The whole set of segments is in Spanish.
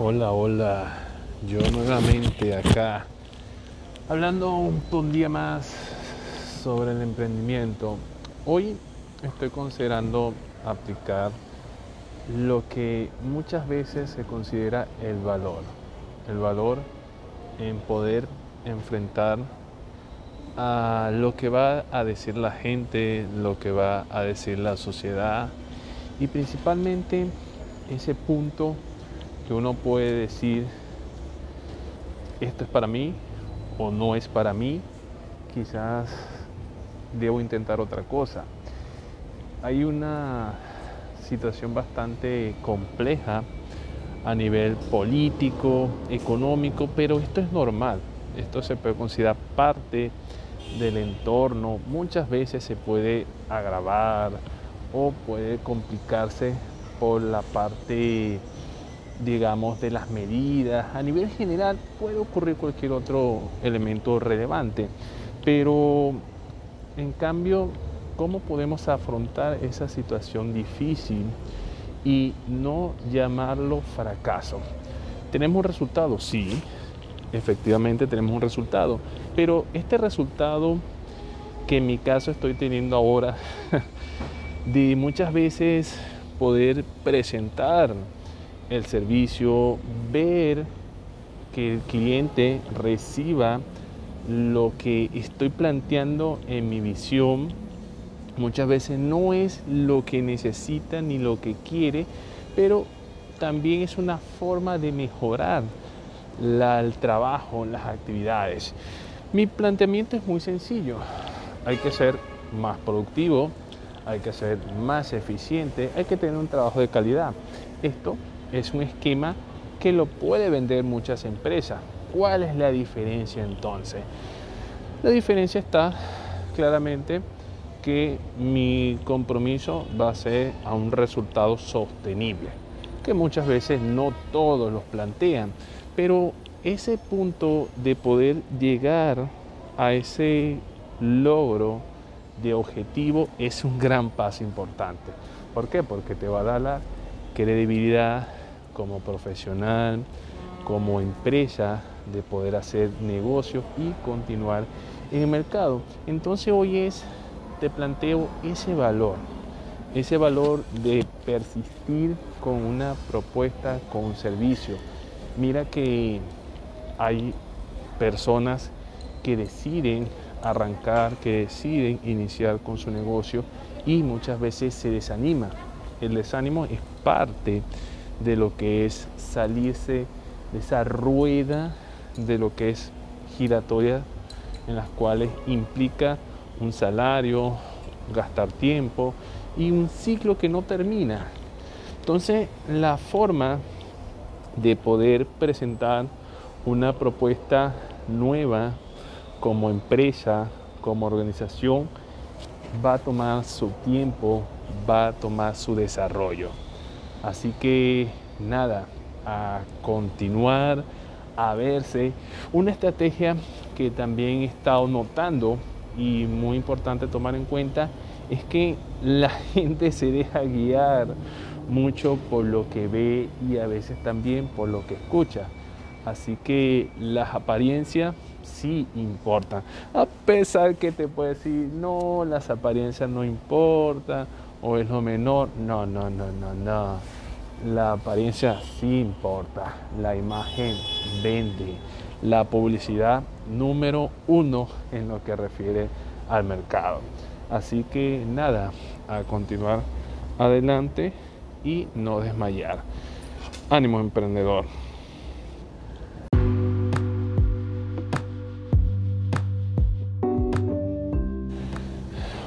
Hola, hola. Yo nuevamente acá hablando un, día más sobre el emprendimiento. Hoy estoy considerando aplicar lo que muchas veces se considera el valor. El valor en poder enfrentar a lo que va a decir la gente, lo que va a decir la sociedad y principalmente ese punto que uno puede decir, esto es para mí o no es para mí, quizás debo intentar otra cosa. Hay una situación bastante compleja a nivel político, económico, pero esto es normal, esto se puede considerar parte del entorno, muchas veces se puede agravar o puede complicarse por la parte digamos, de las medidas. A nivel general puede ocurrir cualquier otro elemento relevante, pero en cambio, ¿cómo podemos afrontar esa situación difícil y no llamarlo fracaso? ¿Tenemos un resultado? Sí, efectivamente tenemos un resultado, pero este resultado que en mi caso estoy teniendo ahora, de muchas veces poder presentar el servicio, ver que el cliente reciba lo que estoy planteando en mi visión. Muchas veces no es lo que necesita ni lo que quiere, pero también es una forma de mejorar el trabajo, las actividades. Mi planteamiento es muy sencillo. Hay que ser más productivo, hay que ser más eficiente, hay que tener un trabajo de calidad. Esto es un esquema que lo puede vender muchas empresas. ¿Cuál es la diferencia entonces? La diferencia está claramente que mi compromiso va a ser a un resultado sostenible, que muchas veces no todos los plantean, pero ese punto de poder llegar a ese logro de objetivo es un gran paso importante. ¿Por qué? Porque te va a dar la credibilidad, como profesional, como empresa, de poder hacer negocios y continuar en el mercado. Entonces hoy es, te planteo ese valor, ese valor de persistir con una propuesta, con un servicio. Mira que hay personas que deciden arrancar, que deciden iniciar con su negocio y muchas veces se desanima. El desánimo es parte de lo que es salirse de esa rueda de lo que es giratoria en las cuales implica un salario, gastar tiempo y un ciclo que no termina. Entonces, la forma de poder presentar una propuesta nueva como empresa, como organización, va a tomar su tiempo, va a tomar su desarrollo. Así que nada, a continuar, a verse. Una estrategia que también he estado notando y muy importante tomar en cuenta es que la gente se deja guiar mucho por lo que ve y a veces también por lo que escucha. Así que las apariencias sí importan. A pesar que te puede decir, no, las apariencias no importan o es lo menor. No, no, no, no, no. La apariencia sí importa. La imagen vende. La publicidad número uno en lo que refiere al mercado. Así que nada, a continuar adelante y no desmayar. Ánimo emprendedor.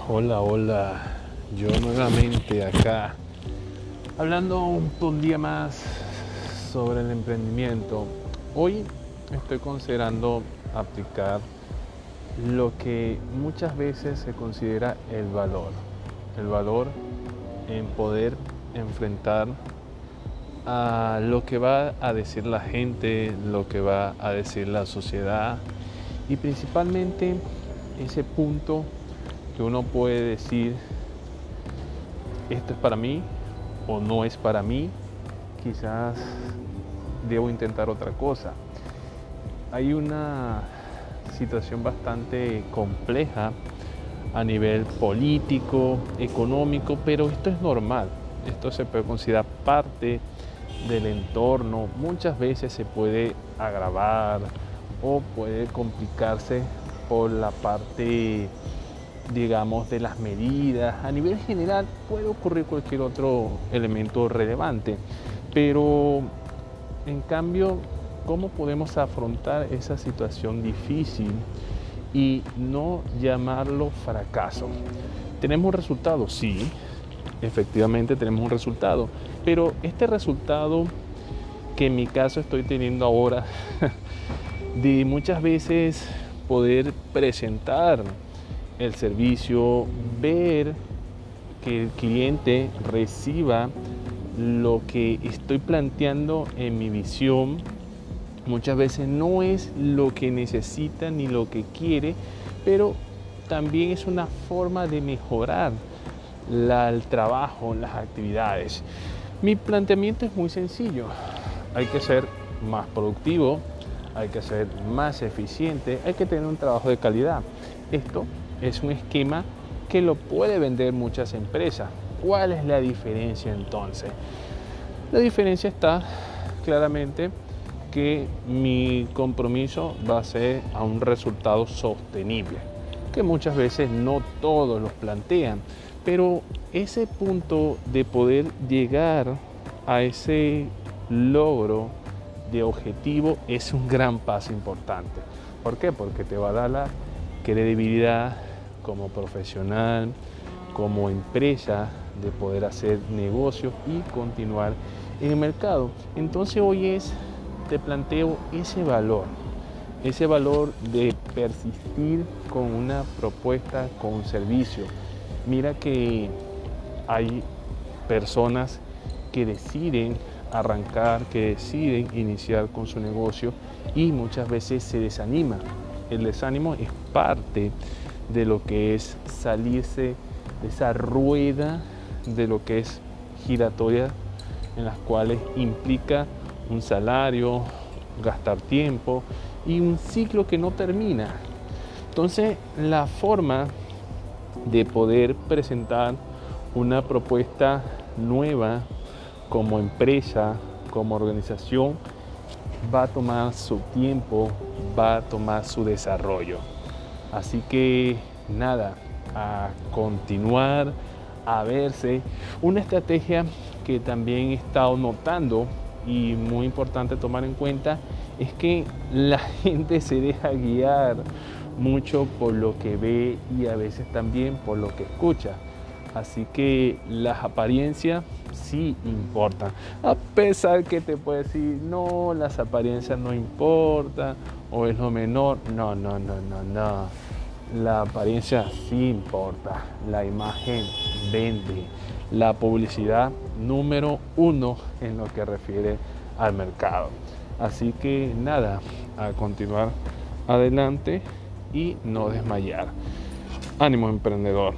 Hola, hola. Yo nuevamente acá hablando un, día más sobre el emprendimiento. Hoy estoy considerando aplicar lo que muchas veces se considera el valor. El valor en poder enfrentar a lo que va a decir la gente, lo que va a decir la sociedad y principalmente ese punto que uno puede decir, esto es para mí o no es para mí, quizás debo intentar otra cosa. Hay una situación bastante compleja a nivel político, económico, pero esto es normal. Esto se puede considerar parte del entorno. Muchas veces se puede agravar o puede complicarse por la parte, digamos, de las medidas. A nivel general puede ocurrir cualquier otro elemento relevante, pero en cambio, ¿cómo podemos afrontar esa situación difícil y no llamarlo fracaso? ¿Tenemos un resultado? Sí, efectivamente tenemos un resultado, pero este resultado que en mi caso estoy teniendo ahora, de muchas veces poder presentar el servicio, ver que el cliente reciba lo que estoy planteando en mi visión, muchas veces no es lo que necesita ni lo que quiere, pero también es una forma de mejorar el trabajo, las actividades. Mi planteamiento es muy sencillo. Hay que ser más productivo, hay que ser más eficiente, hay que tener un trabajo de calidad. Esto es un esquema que lo puede vender muchas empresas. ¿Cuál es la diferencia entonces? La diferencia está claramente que mi compromiso va a ser a un resultado sostenible, que muchas veces no todos los plantean. Pero ese punto de poder llegar a ese logro de objetivo es un gran paso importante. ¿Por qué? Porque te va a dar la credibilidad como profesional, como empresa, de poder hacer negocios y continuar en el mercado. Entonces hoy es, te planteo ese valor, ese valor de persistir con una propuesta, con un servicio, Mira que hay personas que deciden arrancar, que deciden iniciar con su negocio y muchas veces se desanima. El desánimo es parte de lo que es salirse de esa rueda de lo que es giratoria en las cuales implica un salario, gastar tiempo y un ciclo que no termina. Entonces la forma de poder presentar una propuesta nueva como empresa, como organización, va a tomar su tiempo, va a tomar su desarrollo. Así que nada, a continuar, a verse. Una estrategia que también he estado notando y muy importante tomar en cuenta es que la gente se deja guiar mucho por lo que ve y a veces también por lo que escucha. Así que las apariencias sí importan. A pesar que te puede decir, no, las apariencias no importan o es lo menor. No, no, no, no, no. La apariencia sí importa. La imagen vende. La publicidad número uno en lo que refiere al mercado. Así que nada, a continuar adelante y no desmayar. Ánimo emprendedor.